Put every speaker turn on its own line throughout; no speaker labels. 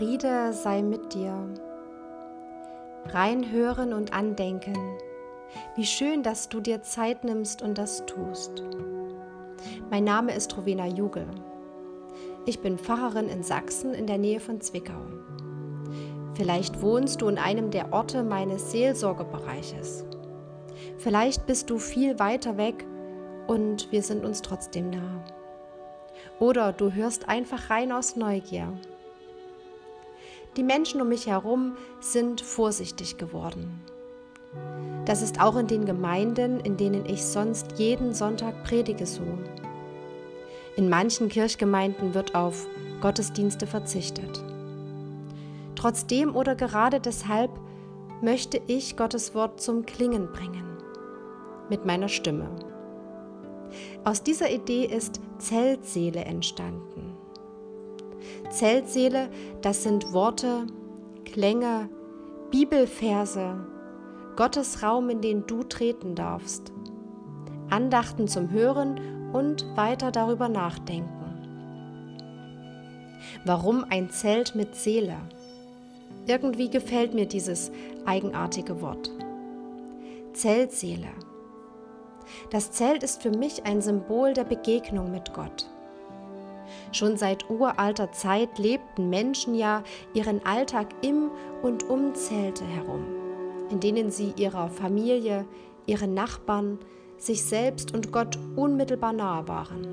Friede sei mit dir. Reinhören und andenken. Wie schön, dass du dir Zeit nimmst und das tust. Mein Name ist Rowena Jugel. Ich bin Pfarrerin in Sachsen in der Nähe von Zwickau. Vielleicht wohnst du in einem der Orte meines Seelsorgebereiches. Vielleicht bist du viel weiter weg und wir sind uns trotzdem nah. Oder du hörst einfach rein aus Neugier. Die Menschen um mich herum sind vorsichtig geworden. Das ist auch in den Gemeinden, in denen ich sonst jeden Sonntag predige so. In manchen Kirchgemeinden wird auf Gottesdienste verzichtet. Trotzdem oder gerade deshalb möchte ich Gottes Wort zum Klingen bringen. Mit meiner Stimme. Aus dieser Idee ist Zeltseele entstanden. Zeltseele, das sind Worte, Klänge, Bibelverse, Gottes Raum, in den du treten darfst. Andachten zum Hören und weiter darüber nachdenken. Warum ein Zelt mit Seele? Irgendwie gefällt mir dieses eigenartige Wort. Zeltseele. Das Zelt ist für mich ein Symbol der Begegnung mit Gott. Schon seit uralter Zeit lebten Menschen ja ihren Alltag im und um Zelte herum, in denen sie ihrer Familie, ihren Nachbarn, sich selbst und Gott unmittelbar nahe waren.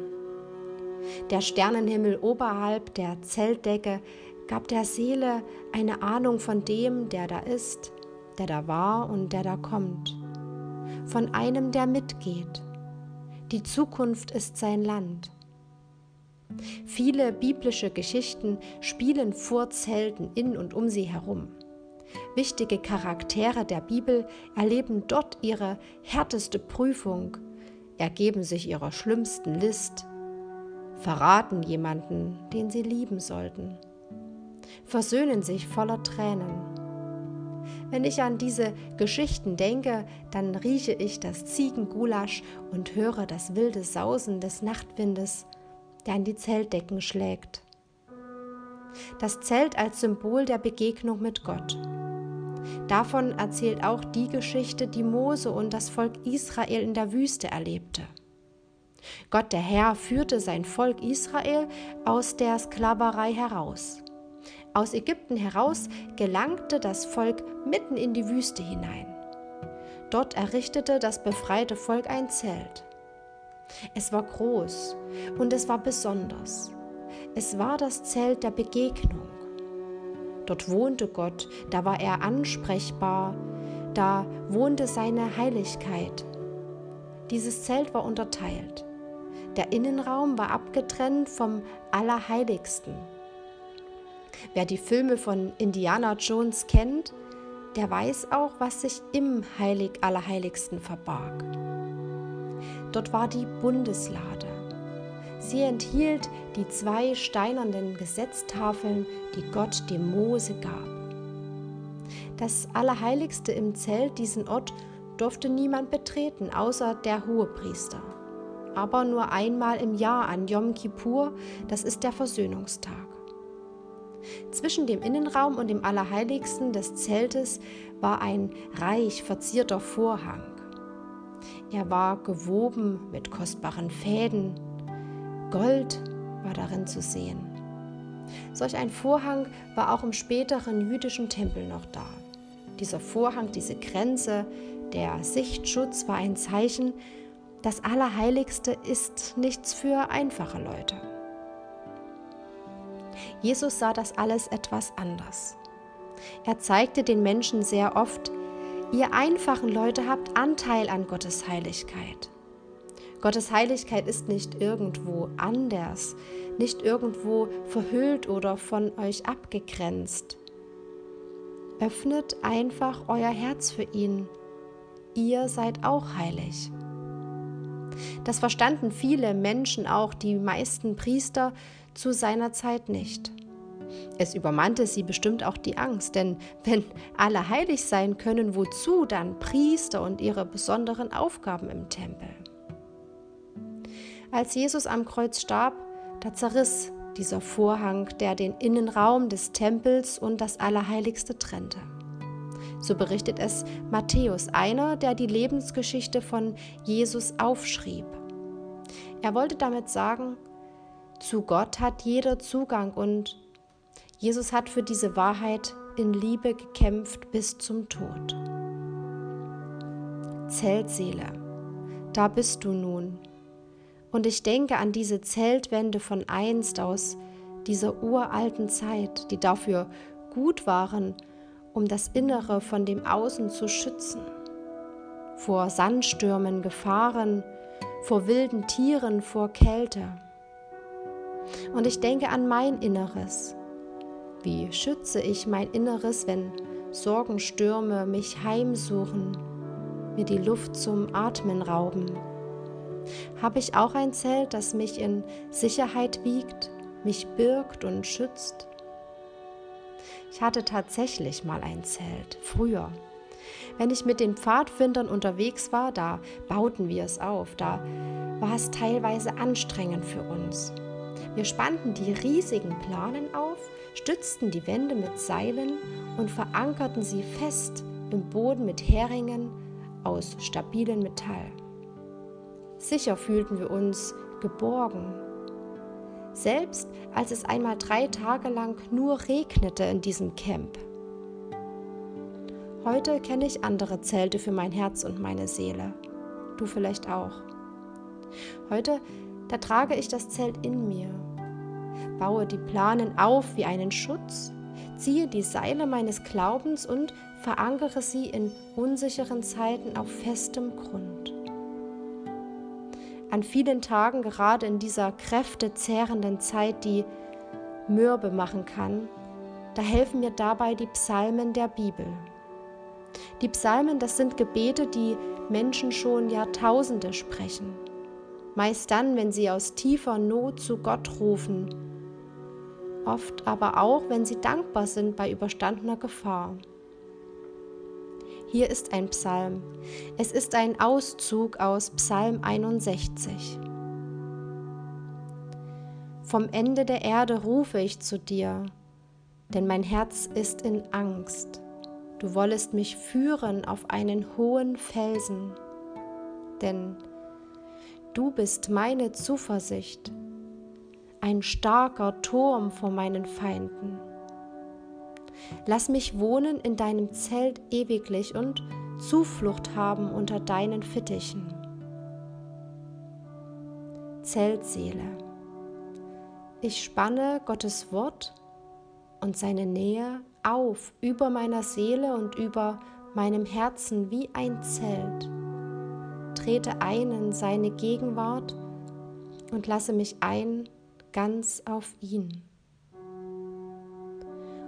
Der Sternenhimmel oberhalb der Zeltdecke gab der Seele eine Ahnung von dem, der da ist, der da war und der da kommt, von einem, der mitgeht. Die Zukunft ist sein Land. Viele biblische Geschichten spielen vor Zelten in und um sie herum. Wichtige Charaktere der Bibel erleben dort ihre härteste Prüfung, ergeben sich ihrer schlimmsten List, verraten jemanden, den sie lieben sollten, versöhnen sich voller Tränen. Wenn ich an diese Geschichten denke, dann rieche ich das Ziegengulasch und höre das wilde Sausen des Nachtwindes, der an die Zeltdecken schlägt. Das Zelt als Symbol der Begegnung mit Gott. Davon erzählt auch die Geschichte, die Mose und das Volk Israel in der Wüste erlebte. Gott der Herr führte sein Volk Israel aus der Sklaverei heraus. Aus Ägypten heraus gelangte das Volk mitten in die Wüste hinein. Dort errichtete das befreite Volk ein Zelt. Es war groß und es war besonders. Es war das Zelt der Begegnung. Dort wohnte Gott, da war er ansprechbar, da wohnte seine Heiligkeit. Dieses Zelt war unterteilt. Der Innenraum war abgetrennt vom Allerheiligsten. Wer die Filme von Indiana Jones kennt, der weiß auch, was sich im Heilig Allerheiligsten verbarg. Dort war die Bundeslade. Sie enthielt die zwei steinernen Gesetztafeln, die Gott dem Mose gab. Das Allerheiligste im Zelt, diesen Ort, durfte niemand betreten, außer der Hohepriester. Aber nur einmal im Jahr an Yom Kippur, das ist der Versöhnungstag. Zwischen dem Innenraum und dem Allerheiligsten des Zeltes war ein reich verzierter Vorhang. Er war gewoben mit kostbaren Fäden, Gold war darin zu sehen. Solch ein Vorhang war auch im späteren jüdischen Tempel noch da. Dieser Vorhang, diese Grenze, der Sichtschutz war ein Zeichen, das Allerheiligste ist nichts für einfache Leute. Jesus sah das alles etwas anders. Er zeigte den Menschen sehr oft, ihr einfachen Leute habt Anteil an Gottes Heiligkeit. Gottes Heiligkeit ist nicht irgendwo anders, nicht irgendwo verhüllt oder von euch abgegrenzt. Öffnet einfach euer Herz für ihn. Ihr seid auch heilig. Das verstanden viele Menschen, auch die meisten Priester, zu seiner Zeit nicht. Es übermannte sie bestimmt auch die Angst, denn wenn alle heilig sein können, wozu dann Priester und ihre besonderen Aufgaben im Tempel? Als Jesus am Kreuz starb, da zerriss dieser Vorhang, der den Innenraum des Tempels und das Allerheiligste trennte. So berichtet es Matthäus, einer, der die Lebensgeschichte von Jesus aufschrieb. Er wollte damit sagen, zu Gott hat jeder Zugang und Jesus hat für diese Wahrheit in Liebe gekämpft bis zum Tod. Zeltseele, da bist du nun. Und ich denke an diese Zeltwände von einst aus dieser uralten Zeit, die dafür gut waren, um das Innere von dem Außen zu schützen. Vor Sandstürmen, Gefahren, vor wilden Tieren, vor Kälte. Und ich denke an mein Inneres. Wie schütze ich mein Inneres, wenn Sorgenstürme mich heimsuchen, mir die Luft zum Atmen rauben? Habe ich auch ein Zelt, das mich in Sicherheit wiegt, mich birgt und schützt? Ich hatte tatsächlich mal ein Zelt, früher. Wenn ich mit den Pfadfindern unterwegs war, da bauten wir es auf, da war es teilweise anstrengend für uns. Wir spannten die riesigen Planen auf, stützten die Wände mit Seilen und verankerten sie fest im Boden mit Heringen aus stabilem Metall. Sicher fühlten wir uns geborgen selbst als es einmal drei Tage lang nur regnete in diesem Camp. Heute kenne ich andere Zelte für mein Herz und meine Seele. Du vielleicht auch. Heute, da trage ich das Zelt in mir, baue die Planen auf wie einen Schutz, ziehe die Seile meines Glaubens und verankere sie in unsicheren Zeiten auf festem Grund an vielen Tagen, gerade in dieser kräftezehrenden Zeit, die mürbe machen kann, da helfen mir dabei die Psalmen der Bibel. Die Psalmen, das sind Gebete, die Menschen schon Jahrtausende sprechen. Meist dann, wenn sie aus tiefer Not zu Gott rufen. Oft aber auch, wenn sie dankbar sind bei überstandener Gefahr. Hier ist ein Psalm. Es ist ein Auszug aus Psalm 61. Vom Ende der Erde rufe ich zu dir, denn mein Herz ist in Angst. Du wollest mich führen auf einen hohen Felsen, denn du bist meine Zuversicht, ein starker Turm vor meinen Feinden. Lass mich wohnen in deinem Zelt ewiglich und Zuflucht haben unter deinen Fittichen. Zeltseele. Ich spanne Gottes Wort und seine Nähe auf über meiner Seele und über meinem Herzen wie ein Zelt. Trete ein in seine Gegenwart und lasse mich ein ganz auf ihn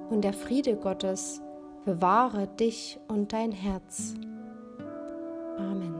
und der Friede Gottes bewahre dich und dein Herz. Amen.